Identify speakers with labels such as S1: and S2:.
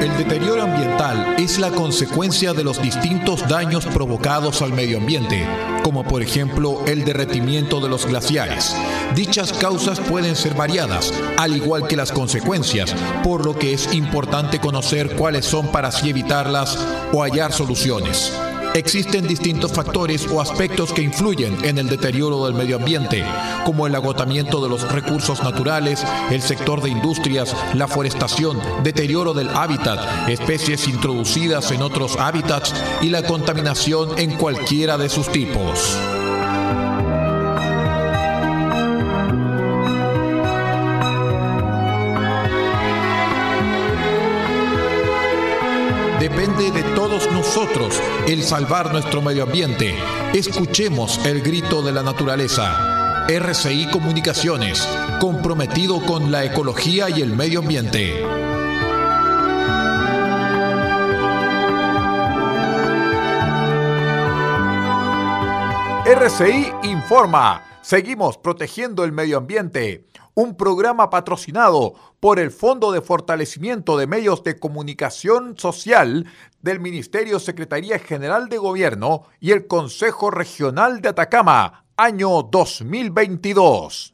S1: El deterioro ambiental es la consecuencia de los distintos daños provocados al medio ambiente, como por ejemplo el derretimiento de los glaciares. Dichas causas pueden ser variadas, al igual que las consecuencias, por lo que es importante conocer cuáles son para así evitarlas o hallar soluciones. Existen distintos factores o aspectos que influyen en el deterioro del medio ambiente, como el agotamiento de los recursos naturales, el sector de industrias, la forestación, deterioro del hábitat, especies introducidas en otros hábitats y la contaminación en cualquiera de sus tipos. Depende de todos nosotros el salvar nuestro medio ambiente. Escuchemos el grito de la naturaleza. RCI Comunicaciones, comprometido con la ecología y el medio ambiente. RCI informa. Seguimos protegiendo el medio ambiente un programa patrocinado por el Fondo de Fortalecimiento de Medios de Comunicación Social del Ministerio Secretaría General de Gobierno y el Consejo Regional de Atacama, año 2022.